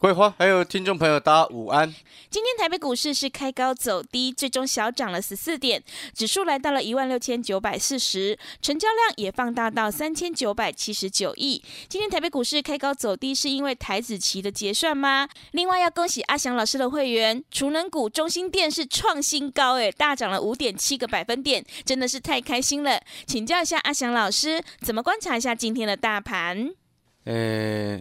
桂花，还有听众朋友，大家午安。今天台北股市是开高走低，最终小涨了十四点，指数来到了一万六千九百四十，成交量也放大到三千九百七十九亿。今天台北股市开高走低，是因为台子期的结算吗？另外要恭喜阿翔老师的会员，储能股中心店是创新高，诶，大涨了五点七个百分点，真的是太开心了。请教一下阿翔老师，怎么观察一下今天的大盘？呃。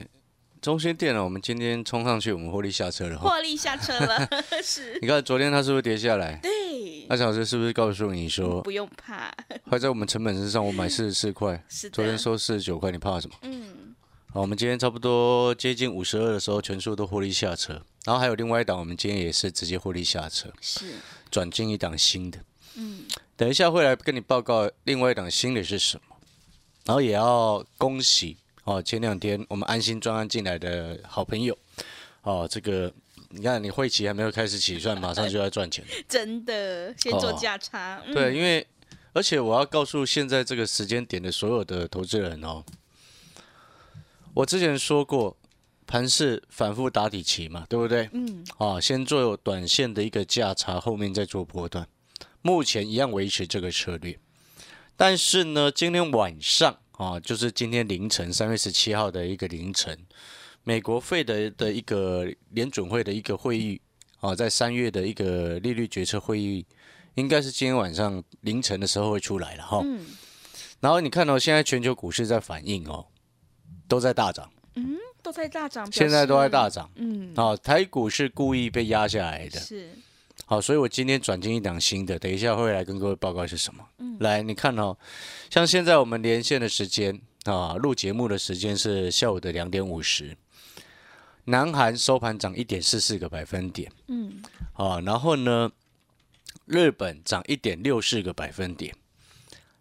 中心店呢？我们今天冲上去，我们获利下车了。获利下车了，是。你看昨天它是不是跌下来？对。那小师是不是告诉你说不用怕？还在我们成本之上，我买四十四块，昨天收四十九块，你怕什么？嗯。好，我们今天差不多接近五十二的时候，全数都获利下车。然后还有另外一档，我们今天也是直接获利下车，是转进一档新的。嗯。等一下会来跟你报告另外一档新的是什么，然后也要恭喜。哦，前两天我们安心专案进来的好朋友，哦，这个你看，你会期还没有开始起算，马上就要赚钱，真的，先做价差。对，因为而且我要告诉现在这个时间点的所有的投资人哦，我之前说过，盘是反复打底期嘛，对不对？嗯。啊，先做短线的一个价差，后面再做波段，目前一样维持这个策略，但是呢，今天晚上。啊，就是今天凌晨三月十七号的一个凌晨，美国费的的一个联准会的一个会议啊，在三月的一个利率决策会议，应该是今天晚上凌晨的时候会出来了哈。嗯。然后你看到现在全球股市在反应哦，都在大涨。嗯，都在大涨。现在都在大涨。嗯。啊，台股是故意被压下来的。是。好，所以我今天转进一档新的，等一下会来跟各位报告是什么。嗯，来，你看哦，像现在我们连线的时间啊，录节目的时间是下午的两点五十。南韩收盘涨一点四四个百分点，嗯，啊，然后呢，日本涨一点六四个百分点，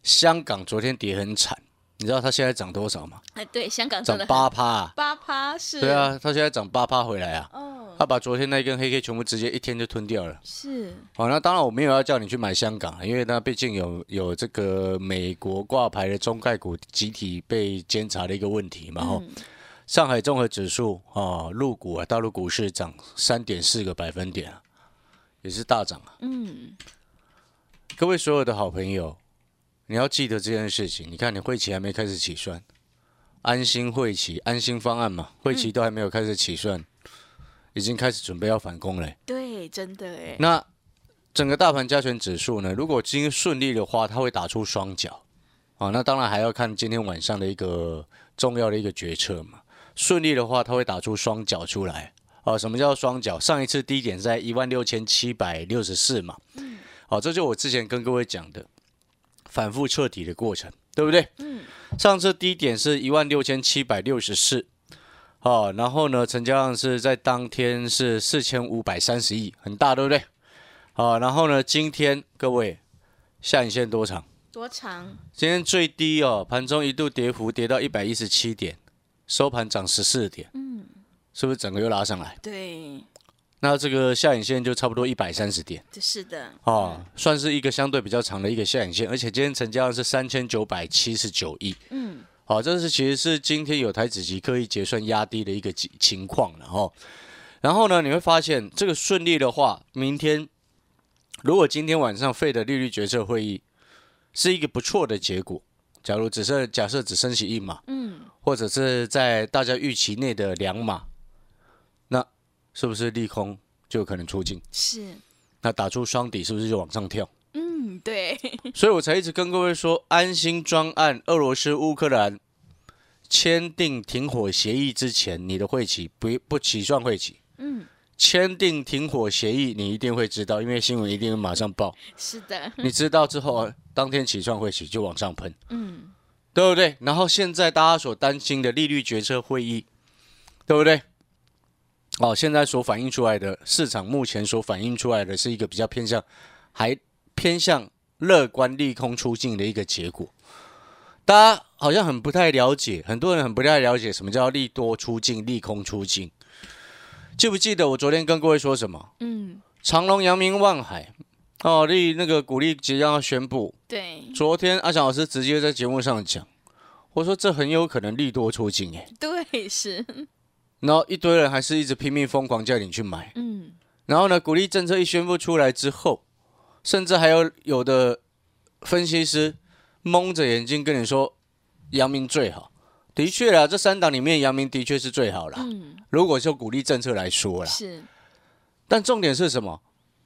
香港昨天跌很惨。你知道它现在涨多少吗？哎，对，香港涨八趴，八趴是。对啊，它现在涨八趴回来啊。哦。它把昨天那根黑 K 全部直接一天就吞掉了。是。好，那当然我没有要叫你去买香港，因为它毕竟有有这个美国挂牌的中概股集体被监察的一个问题嘛。嗯。上海综合指数啊，陆股啊，大陆股市涨三点四个百分点啊，也是大涨啊。嗯。各位所有的好朋友。你要记得这件事情。你看，你会期还没开始起算，安心会期，安心方案嘛，会期都还没有开始起算，已经开始准备要反攻了。对，真的哎。那整个大盘加权指数呢？如果今天顺利的话，它会打出双脚啊。那当然还要看今天晚上的一个重要的一个决策嘛。顺利的话，它会打出双脚出来啊。什么叫双脚？上一次低点在一万六千七百六十四嘛。嗯。好，这就我之前跟各位讲的。反复彻底的过程，对不对？嗯。上次低点是一万六千七百六十四，好，然后呢，成交量是在当天是四千五百三十亿，很大，对不对？好，然后呢，今天各位下影线多长？多长？今天最低哦，盘中一度跌幅跌到一百一十七点，收盘涨十四点，嗯，是不是整个又拉上来？对。那这个下影线就差不多一百三十点，是的，哦，算是一个相对比较长的一个下影线，而且今天成交量是三千九百七十九亿，嗯，好，这是其实是今天有台子期刻意结算压低的一个情情况了哈。然后呢，你会发现这个顺利的话，明天如果今天晚上费的利率决策会议是一个不错的结果，假如只剩假设只升息一码，嗯，或者是在大家预期内的两码。那是不是利空就有可能出境？是，那打出双底是不是就往上跳？嗯，对。所以我才一直跟各位说，安心专案，俄罗斯乌克兰签订停火协议之前，你的会期不不起算会期。嗯，签订停火协议，你一定会知道，因为新闻一定会马上报。是的，你知道之后，当天起算会期就往上喷。嗯，对不对？然后现在大家所担心的利率决策会议，对不对？哦，现在所反映出来的市场目前所反映出来的是一个比较偏向，还偏向乐观利空出境的一个结果。大家好像很不太了解，很多人很不太了解什么叫利多出境、利空出境。记不记得我昨天跟各位说什么？嗯，长隆、阳明、望海哦，利那个鼓励即将要宣布。对昨天阿翔老师直接在节目上讲，我说这很有可能利多出尽哎，对是，然后一堆人还是一直拼命疯狂叫你去买，嗯，然后呢，鼓励政策一宣布出来之后，甚至还有有的分析师蒙着眼睛跟你说，阳明最好。的确啦，这三档里面阳明的确是最好啦。嗯，如果就鼓励政策来说啦，是，但重点是什么？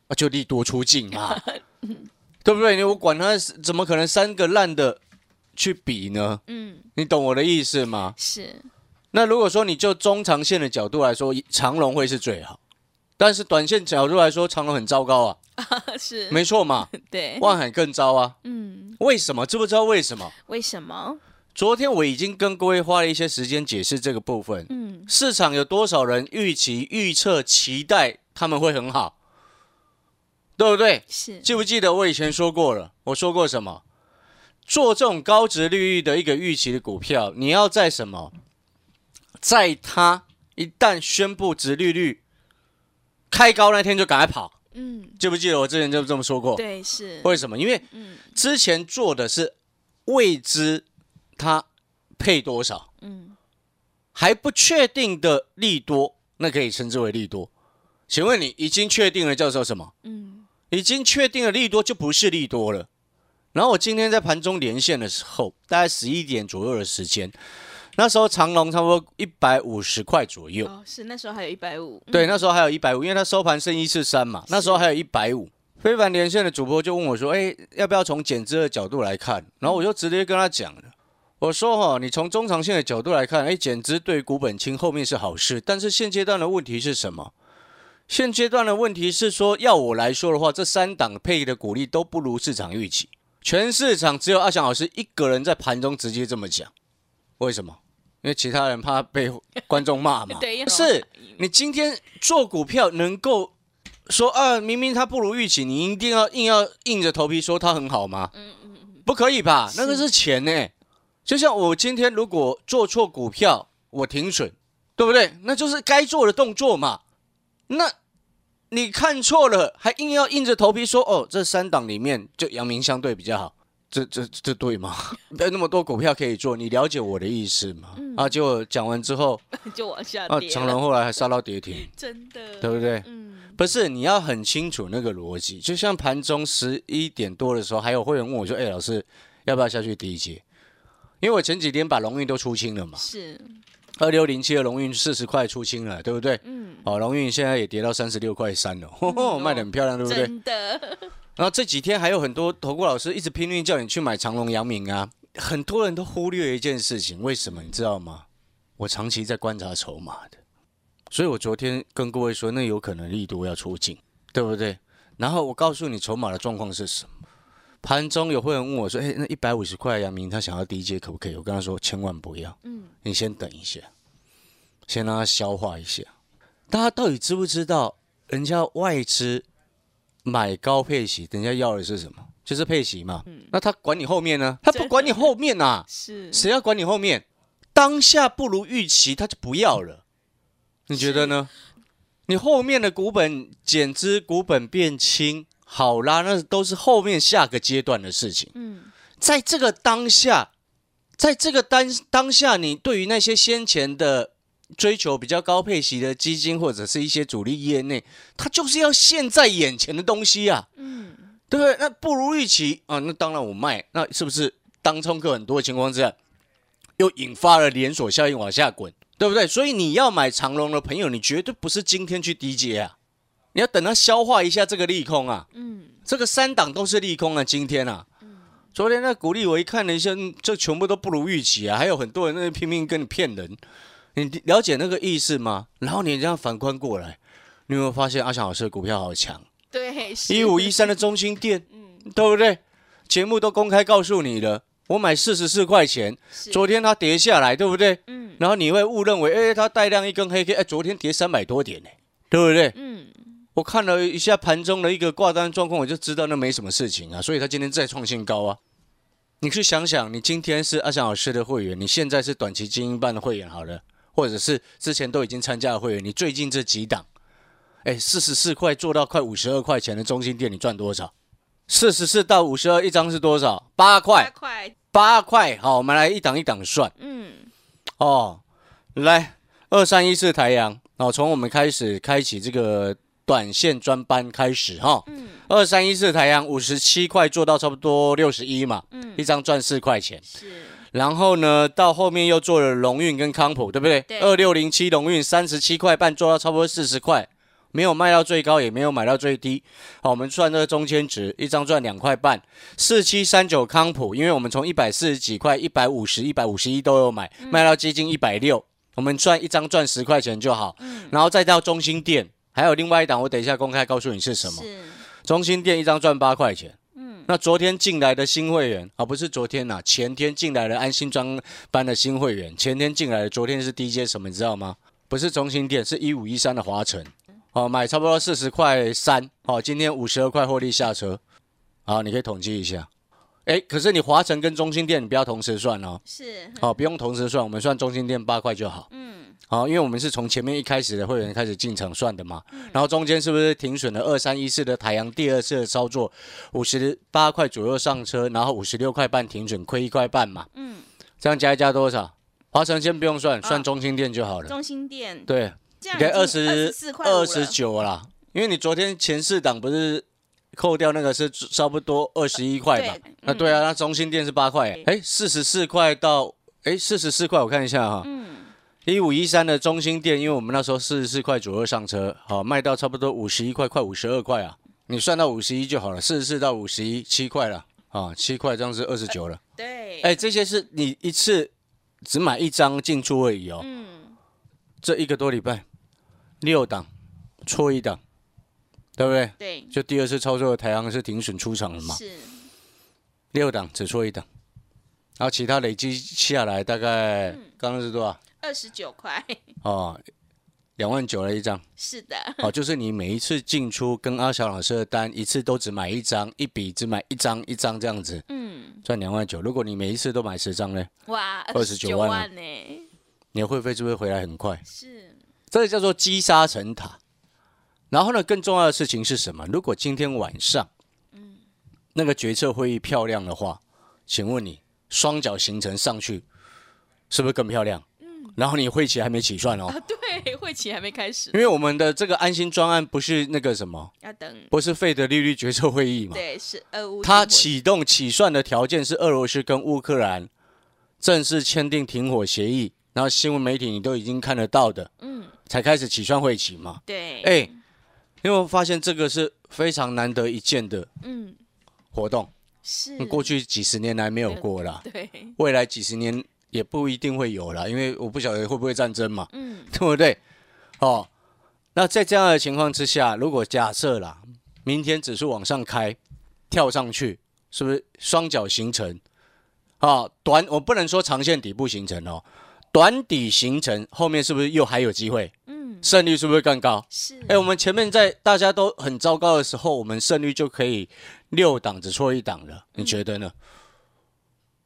啊，就利多出尽嘛，对不对？你我管他怎么可能三个烂的去比呢？嗯，你懂我的意思吗？是，那如果说你就中长线的角度来说，长龙会是最好，但是短线角度来说，长龙很糟糕啊，是，没错嘛，对，万海更糟啊。嗯，为什么？知不知道为什么？为什么？昨天我已经跟各位花了一些时间解释这个部分。嗯，市场有多少人预期、预测、期待他们会很好，对不对？是，记不记得我以前说过了？我说过什么？做这种高值利率的一个预期的股票，你要在什么？在它一旦宣布值利率开高那天就赶快跑。嗯，记不记得我之前就这么说过？对，是，为什么？因为嗯之前做的是未知它配多少，嗯，还不确定的利多，那可以称之为利多。请问你已经确定了叫做什么？嗯，已经确定了利多就不是利多了。然后我今天在盘中连线的时候，大概十一点左右的时间，那时候长隆差不多一百五十块左右。哦，是那时候还有一百五，对，那时候还有一百五，因为它收盘剩一四三嘛，那时候还有一百五。非凡连线的主播就问我说：“哎，要不要从减资的角度来看？”然后我就直接跟他讲了，我说：“哈，你从中长线的角度来看，哎，减资对股本清后面是好事，但是现阶段的问题是什么？现阶段的问题是说，要我来说的话，这三档配的股利都不如市场预期，全市场只有阿翔老师一个人在盘中直接这么讲，为什么？因为其他人怕被观众骂嘛。对，是你今天做股票能够说啊，明明它不如预期，你一定要硬要硬着头皮说它很好吗？嗯嗯嗯，不可以吧？那个是钱呢。就像我今天如果做错股票，我停损，对不对？那就是该做的动作嘛。那你看错了，还硬要硬着头皮说哦，这三档里面就阳明相对比较好，这这这对吗？没 有那么多股票可以做，你了解我的意思吗？啊，结果讲完之后，就往下啊，跌了，长隆后来还杀到跌停，真的，对不对？嗯，不是，你要很清楚那个逻辑。就像盘中十一点多的时候，还有会员问我说：“哎、老师，要不要下去第一阶？”因为我前几天把龙运都出清了嘛，是，二六零七的龙运四十块出清了，对不对？嗯，哦，龙运现在也跌到三十六块三了，卖的很漂亮，对不对？真的，然后这几天还有很多投顾老师一直拼命叫你去买长隆、阳明啊，很多人都忽略一件事情，为什么你知道吗？我长期在观察筹码的，所以我昨天跟各位说，那有可能力度要出尽，对不对？然后我告诉你筹码的状况是什么。盘中有会员问我说：“哎，那一百五十块阳明他想要低阶可不可以？”我跟他说：“千万不要，嗯，你先等一下，先让他消化一下。大家到底知不知道，人家外资买高配息，人家要的是什么？就是配息嘛。那他管你后面呢？他不管你后面呐、是，谁要管你后面？当下不如预期，他就不要了。你觉得呢？你后面的股本减资，股本变轻，好啦，那都是后面下个阶段的事情。嗯，在这个当下，在这个当当下，你对于那些先前的追求比较高配息的基金或者是一些主力业内，它就是要现在眼前的东西啊，嗯，对不对？那不如预期啊，那当然我卖，那是不是当冲客很多的情况之下，又引发了连锁效应往下滚，对不对？所以你要买长龙的朋友，你绝对不是今天去低接啊，你要等它消化一下这个利空啊，嗯，这个三档都是利空啊，今天啊。昨天那股利我一看了一下，这全部都不如预期啊！还有很多人那拼命跟你骗人，你了解那个意思吗？然后你这样反观过来，你有没有发现阿翔老师的股票好强？对，是一五一三的中心店，嗯对不对？节目都公开告诉你了，我买四十四块钱，昨天它跌下来，对不对？嗯然后你会误认为，哎，它带量一根黑 K，哎，昨天跌三百多点呢，对不对？嗯，我看了一下盘中的一个挂单状况，我就知道那没什么事情啊，所以他今天再创新高啊。你去想想，你今天是阿翔老师的会员，你现在是短期精英班的会员好了，或者是之前都已经参加的会员，你最近这几档，哎，四十四块做到快五十二块钱的中心店，你赚多少？四十四到五十二一张是多少？八块，八块，八块。好，我们来一档一档算。嗯，哦，来二三一四台阳，哦，从我们开始开启这个短线专班开始哈。嗯。二三一四台阳五十七块做到差不多六十一嘛。嗯。一张赚四块钱。是。然后呢，到后面又做了龙运跟康普，对不对？对。二六零七龙运三十七块半做到差不多四十块，没有卖到最高，也没有买到最低。好，我们算这个中间值，一张赚两块半。四七三九康普，因为我们从一百四十几块、一百五十、一百五十一都有买，卖到接近一百六，我们赚一张赚十块钱就好。嗯。然后再到中心店，还有另外一档，我等一下公开告诉你是什么。是。中心店一张赚八块钱。那昨天进来的新会员啊，不是昨天呐，前天进来的安心专班的新会员，前天进来的，昨天是 DJ 什么，你知道吗？不是中心店，是一五一三的华晨，哦，买差不多四十块三，哦，今天五十二块获利下车，好，你可以统计一下，哎，可是你华晨跟中心店你不要同时算哦，是，好，不用同时算，我们算中心店八块就好，嗯。好，因为我们是从前面一开始的会员开始进场算的嘛，然后中间是不是停损了二三一四的台阳第二次的操作，五十八块左右上车，然后五十六块半停损，亏一块半嘛。嗯，这样加一加多少？华晨先不用算，算中心店就好了。中心店对，给二十二十九啦，因为你昨天前四档不是扣掉那个是差不多二十一块嘛？那对啊，那中心店是八块，哎，四十四块到哎四十四块，我看一下哈。嗯。一五一三的中心店，因为我们那时候四十四块左右上车，好卖到差不多五十一块，快五十二块啊！你算到五十一就好了，四十四到五十一，七块了啊，七块这样是二十九了。对，哎，这些是你一次只买一张进出而已哦。嗯。这一个多礼拜，六档错一档，对不对？对。就第二次操作的台阳是停损出场了嘛？是。六档只错一档，然后其他累积下来大概刚刚是多少？二十九块哦，两万九了一张。是的，哦，就是你每一次进出跟阿小老师的单，一次都只买一张，一笔只买一张一张这样子，嗯，赚两万九。如果你每一次都买十张呢？哇，二十九万呢！你的会费是不是回来很快？是，这个叫做积沙成塔。然后呢，更重要的事情是什么？如果今天晚上，嗯，那个决策会议漂亮的话，请问你双脚形成上去，是不是更漂亮？然后你会期还没起算哦，啊，对，会期还没开始，因为我们的这个安心专案不是那个什么，要等，不是费德利率决策会议嘛？对，是俄乌。它启动起算的条件是俄罗斯跟乌克兰正式签订停火协议，然后新闻媒体你都已经看得到的，嗯，才开始起算会期嘛？对，哎，因为我发现这个是非常难得一见的，嗯，活动？是。过去几十年来没有过了，对，未来几十年。也不一定会有了，因为我不晓得会不会战争嘛，嗯，对不对？哦，那在这样的情况之下，如果假设啦，明天指数往上开，跳上去，是不是双脚形成？啊，短我不能说长线底部形成哦，短底形成，后面是不是又还有机会？嗯，胜率是不是更高？是。哎，我们前面在大家都很糟糕的时候，我们胜率就可以六档只错一档了，你觉得呢？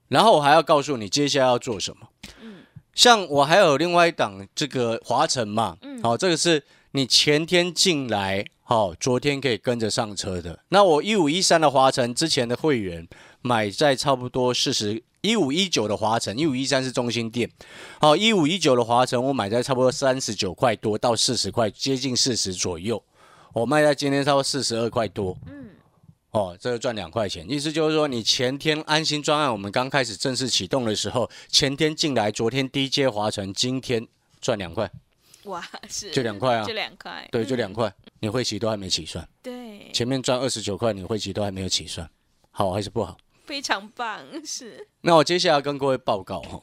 然后我还要告诉你接下来要做什么。嗯，像我还有另外一档这个华晨嘛，嗯，好，这个是你前天进来，好，昨天可以跟着上车的。那我一五一三的华晨之前的会员买在差不多四十一五一九的华晨，一五一三是中心店，好，一五一九的华晨我买在差不多三十九块多到四十块，接近四十左右，我卖在今天差不多四十二块多。嗯。哦，这个赚两块钱，意思就是说，你前天安心专案我们刚开始正式启动的时候，前天进来，昨天低阶划成，今天赚两块，哇，是就两块啊，就两块，对，就两块，你会期都还没起算，对，前面赚二十九块，你会期都还没有起算，好还是不好？非常棒，是。那我接下来跟各位报告哈，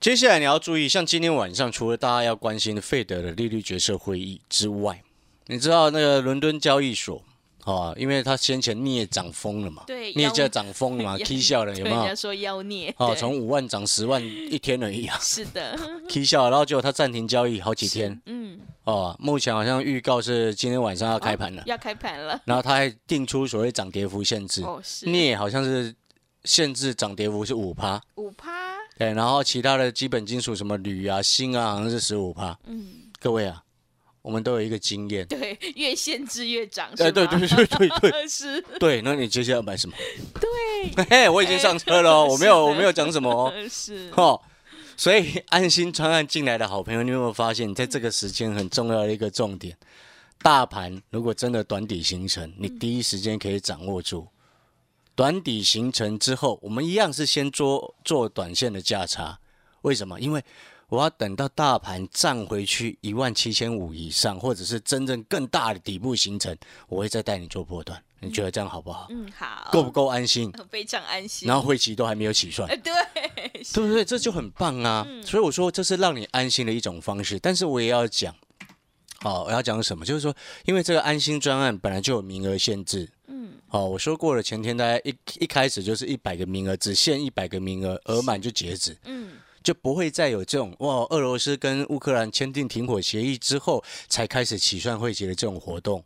接下来你要注意，像今天晚上除了大家要关心的费德的利率决策会议之外，你知道那个伦敦交易所。哦，因为他先前镍涨疯了嘛，对，镍价涨疯了嘛，K 笑了 有没有？人家说妖孽，哦，从五万涨十万一天而已啊，是的，K 笑，然后结果他暂停交易好几天，嗯，哦，目前好像预告是今天晚上要开盘了，要开盘了，然后他还定出所谓涨跌幅限制，哦，是，镍好像是限制涨跌幅是五趴，五趴，对，然后其他的基本金属什么铝啊、锌啊，好像是十五趴，嗯，各位啊。我们都有一个经验，对，越限制越涨，哎，对对对对对，是，对，那你接下来要买什么？对，嘿，我已经上车了，我没有 我没有讲什么哦，是，哦，所以安心专案进来的好朋友，你有没有发现，在这个时间很重要的一个重点，大盘如果真的短底形成，你第一时间可以掌握住。短底形成之后，我们一样是先做做短线的价差。为什么？因为我要等到大盘站回去一万七千五以上，或者是真正更大的底部形成，我会再带你做波段。你觉得这样好不好？嗯，好。够不够安心？非常安心。然后会期都还没有起算，对，对不对？这就很棒啊！所以我说这是让你安心的一种方式。但是我也要讲，好，我要讲什么？就是说，因为这个安心专案本来就有名额限制。嗯。哦，我说过了，前天大家一一开始就是一百个名额，只限一百个名额，额满就截止。嗯。就不会再有这种哇，俄罗斯跟乌克兰签订停火协议之后才开始起算会期的这种活动。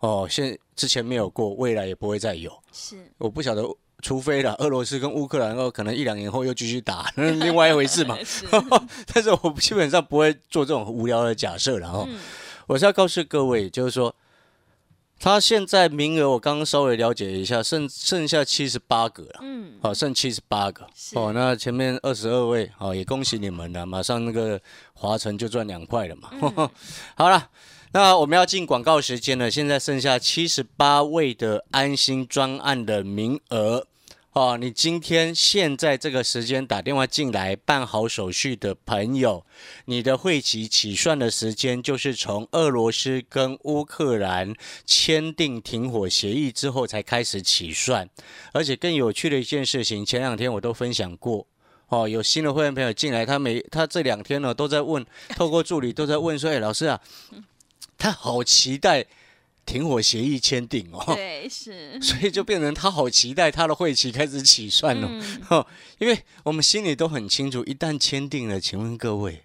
哦，现之前没有过，未来也不会再有。是，我不晓得，除非了俄罗斯跟乌克兰，哦，可能一两年后又继续打，那另外一回事嘛。但是我基本上不会做这种无聊的假设了哦。我是要告诉各位，就是说，他现在名额我刚刚稍微了解一下，剩剩下七十八个了。嗯，好，剩七十八个。哦，那前面二十二位，哦，也恭喜你们了，马上那个华晨就赚两块了嘛。好了。那我们要进广告时间了，现在剩下七十八位的安心专案的名额哦。你今天现在这个时间打电话进来办好手续的朋友，你的会期起算的时间就是从俄罗斯跟乌克兰签订停火协议之后才开始起算。而且更有趣的一件事情，前两天我都分享过哦。有新的会员朋友进来，他每他这两天呢都在问，透过助理都在问说：“哎，老师啊。”他好期待停火协议签订哦，对，是，所以就变成他好期待他的会期开始起算了，哦，因为我们心里都很清楚，一旦签订了，请问各位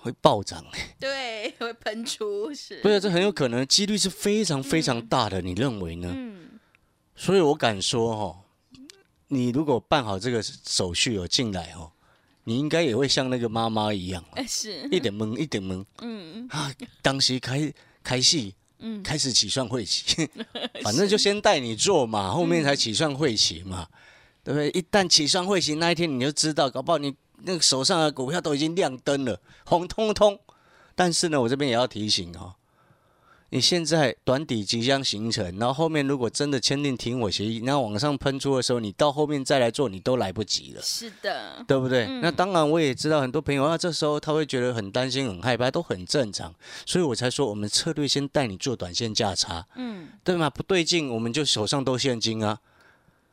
会暴涨对，会喷出是，对啊，这很有可能，几率是非常非常大的，你认为呢？嗯，所以我敢说哈，你如果办好这个手续有进来哦。你应该也会像那个妈妈一样，是。一点懵一点懵，嗯。啊，当时开开戏，嗯，开始起算会期，反正就先带你做嘛，后面才起算会期嘛，对不对？一旦起算会期那一天，你就知道，搞不好你那个手上的股票都已经亮灯了，红彤彤。但是呢，我这边也要提醒哦。你现在短底即将形成，然后后面如果真的签订停火协议，然后往上喷出的时候，你到后面再来做，你都来不及了。是的，对不对？那当然，我也知道很多朋友啊，这时候他会觉得很担心、很害怕，都很正常。所以我才说，我们策略先带你做短线价差，嗯，对吗？不对劲，我们就手上都现金啊。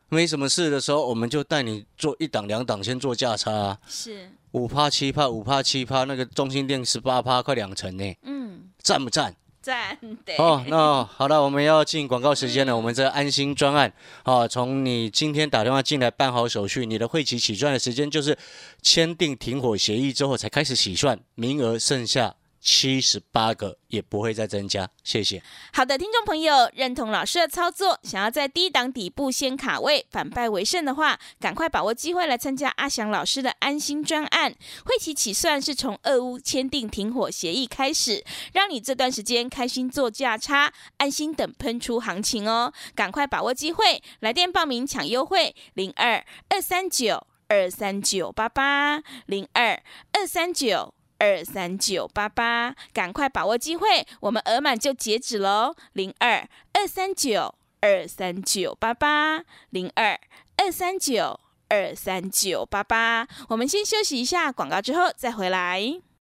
没什么事的时候，我们就带你做一档、两档，先做价差啊。是五趴、七趴、五趴、七趴，那个中心店十八趴，快两成呢。嗯，赞不赞？哦，那好了，我们要进广告时间了。我们这安心专案，啊，从你今天打电话进来办好手续，你的会期起算的时间就是签订停火协议之后才开始起算，名额剩下。七十八个也不会再增加，谢谢。好的，听众朋友，认同老师的操作，想要在低档底部先卡位，反败为胜的话，赶快把握机会来参加阿翔老师的安心专案。会期起算是从俄乌签订停火协议开始，让你这段时间开心做价差，安心等喷出行情哦。赶快把握机会，来电报名抢优惠，零二二三九二三九八八零二二三九。二三九八八，赶快把握机会，我们额满就截止喽。零二二三九二三九八八，零二二三九二三九八八。我们先休息一下广告，之后再回来，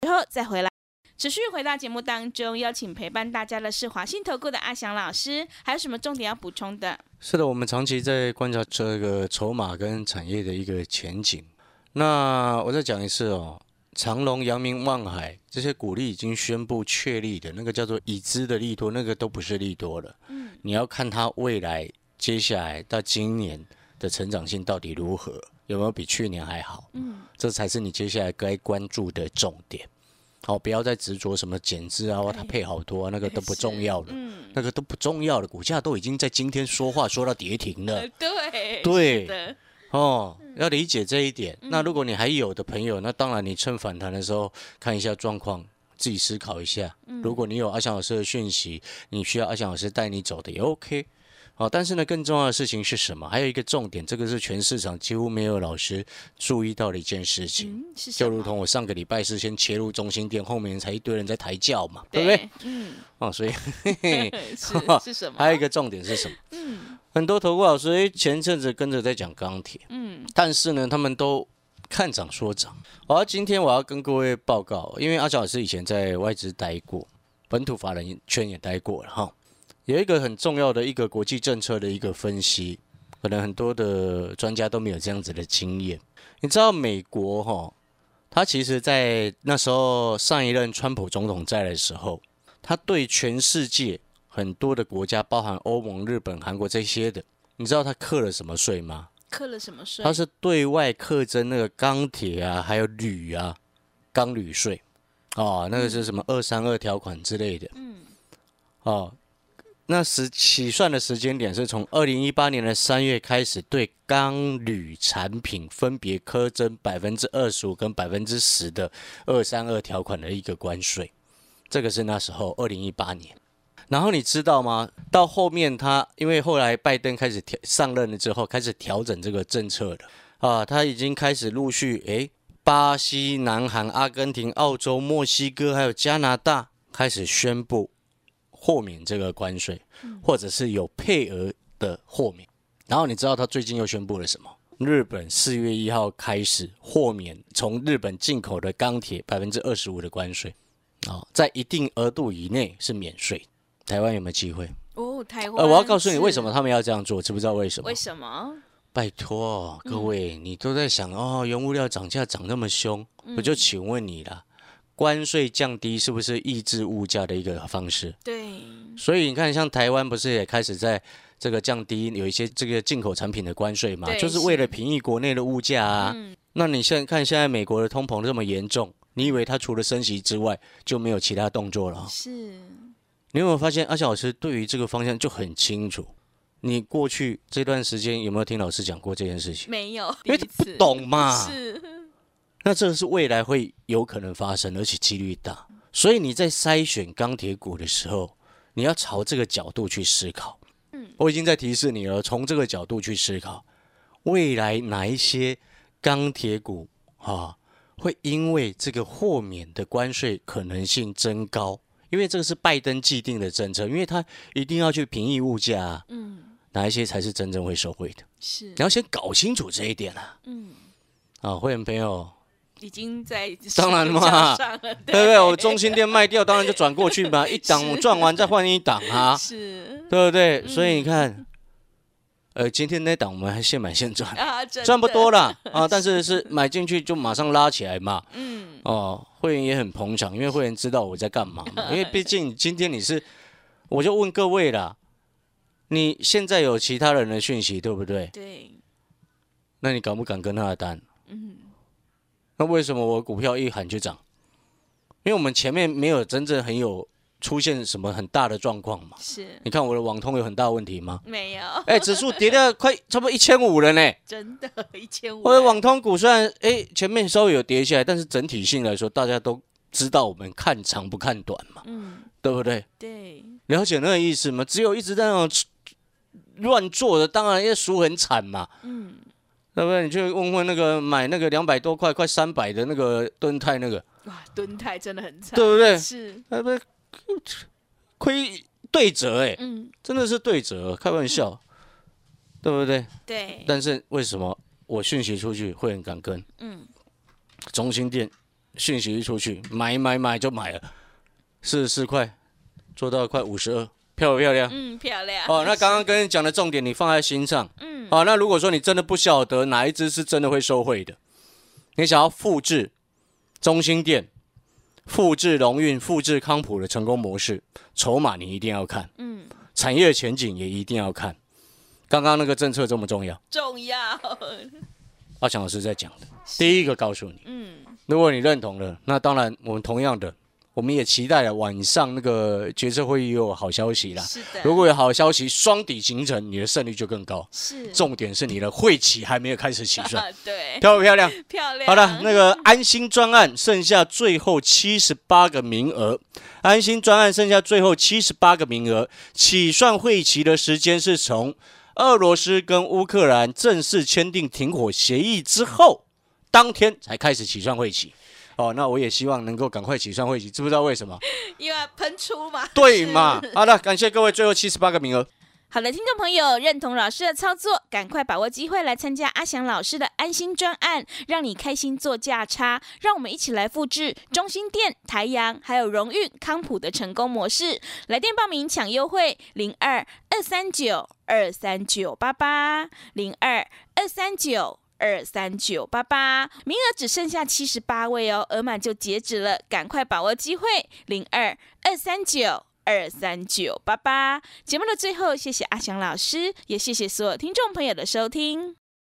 之后再回来，持续回到节目当中。邀请陪伴大家的是华信投顾的阿翔老师，还有什么重点要补充的？是的，我们长期在观察这个筹码跟产业的一个前景。那我再讲一次哦。长隆、阳明、望海这些股利已经宣布确立的那个叫做已知的利多，那个都不是利多了。嗯，你要看它未来接下来到今年的成长性到底如何，有没有比去年还好？嗯，这才是你接下来该关注的重点。好，不要再执着什么减资啊，它配好多，那个都不重要了。嗯，那个都不重要了，股价都已经在今天说话说到跌停了。对，对。哦，要理解这一点。那如果你还有的朋友，那当然你趁反弹的时候看一下状况自己思考一下。如果你有阿翔老师的讯息，你需要阿翔老师带你走的也 OK。好，但是呢，更重要的事情是什么？还有一个重点，这个是全市场几乎没有老师注意到的一件事情，就如同我上个礼拜是先切入中心店，后面才一堆人在抬轿嘛，对不对？嗯。哦，所以 是 是什么？还有一个重点是什么？嗯，很多投顾老师前阵子跟着在讲钢铁，嗯，但是呢，他们都看涨说涨。而今天我要跟各位报告，因为阿乔老师以前在外资待过，本土法人圈也待过了哈。有一个很重要的一个国际政策的一个分析，可能很多的专家都没有这样子的经验。你知道美国哈，他其实在那时候上一任川普总统在的时候，他对全世界很多的国家，包含欧盟、日本、韩国这些的，你知道他课了什么税吗？课了什么税？他是对外课征那个钢铁啊，还有铝啊，钢铝税，哦，那个是什么二三二条款之类的，嗯，哦。那时起算的时间点是从二零一八年的三月开始，对钢铝产品分别苛征百分之二十五跟百分之十的二三二条款的一个关税，这个是那时候二零一八年。然后你知道吗？到后面他因为后来拜登开始调上任了之后，开始调整这个政策了啊，他已经开始陆续诶，巴西、南韩、阿根廷、澳洲、墨西哥还有加拿大开始宣布。豁免这个关税，或者是有配额的豁免。然后你知道他最近又宣布了什么？日本四月一号开始豁免从日本进口的钢铁百分之二十五的关税，啊，在一定额度以内是免税。台湾有没有机会？哦，台湾。呃，我要告诉你为什么他们要这样做，知不知道为什么？为什么？拜托各位，你都在想哦，原物料涨价涨那么凶，我就请问你了。关税降低是不是抑制物价的一个方式？对，所以你看，像台湾不是也开始在这个降低有一些这个进口产品的关税嘛？就是为了平抑国内的物价啊。那你现在看，现在美国的通膨这么严重，你以为它除了升息之外就没有其他动作了？是。你有没有发现阿小老师对于这个方向就很清楚？你过去这段时间有没有听老师讲过这件事情？没有，因为不懂嘛。是。那这个是未来会有可能发生，而且几率大，所以你在筛选钢铁股的时候，你要朝这个角度去思考。嗯，我已经在提示你了，从这个角度去思考，未来哪一些钢铁股啊，会因为这个豁免的关税可能性增高，因为这个是拜登既定的政策，因为他一定要去平抑物价。嗯，哪一些才是真正会受惠的？是，你要先搞清楚这一点啊。嗯，啊，会员朋友。已经在当然嘛，对不对？我中心店卖掉，当然就转过去嘛，一档我赚完再换一档啊，是，对不对？所以你看，呃，今天那档我们还现买现赚，赚不多了啊，但是是买进去就马上拉起来嘛，嗯，哦，会员也很捧场，因为会员知道我在干嘛嘛，因为毕竟今天你是，我就问各位啦，你现在有其他人的讯息对不对？对，那你敢不敢跟他的单？嗯。那为什么我股票一喊就涨？因为我们前面没有真正很有出现什么很大的状况嘛。是。你看我的网通有很大问题吗？没有。哎，指数跌了快差不多一千五了呢。真的，一千五。我的网通股虽然哎前面稍微有跌下来，但是整体性来说，大家都知道我们看长不看短嘛。嗯。对不对？对。了解那个意思吗？只有一直在那种乱做的，当然要输很惨嘛。嗯。对不对？你去问问那个买那个两百多块、快三百的那个吨泰那个，哇，吨泰真的很惨，对不对？是，哎不，亏对折哎，嗯，真的是对折，开玩笑，对不对？对。但是为什么我讯息出去会很敢跟？嗯，中心店讯息一出去，买买买就买了，四十四块，做到快五十二。漂不漂亮？嗯，漂亮。哦，那刚刚跟你讲的重点，你放在心上。嗯。好，那如果说你真的不晓得哪一只是真的会收惠的，你想要复制中心店、复制龙运、复制康普的成功模式，筹码你一定要看。嗯。产业前景也一定要看。刚刚那个政策这么重要？重要。阿强老师在讲的，第一个告诉你。嗯。如果你认同了，那当然我们同样的，我们也期待了晚上那个决策会议又有好消息啦。是的，如果有好消息，双底形成，你的胜率就更高。是重点是你的会期还没有开始起算，对，漂不漂亮？漂亮。好了，那个安心专案剩下最后七十八个名额，安心专案剩下最后七十八个名额，起算会期的时间是从俄罗斯跟乌克兰正式签订停火协议之后，当天才开始起算会期。哦，那我也希望能够赶快起算会期，知不知道为什么？因为喷出嘛。对嘛？好的，感谢各位，最后七十八个名额。好的，听众朋友，认同老师的操作，赶快把握机会来参加阿翔老师的安心专案，让你开心做价差。让我们一起来复制中心店、台阳还有荣誉康普的成功模式。来电报名抢优惠，零二二三九二三九八八零二二三九。二三九八八，名额只剩下七十八位哦，额满就截止了，赶快把握机会，零二二三九二三九八八。节目的最后，谢谢阿翔老师，也谢谢所有听众朋友的收听。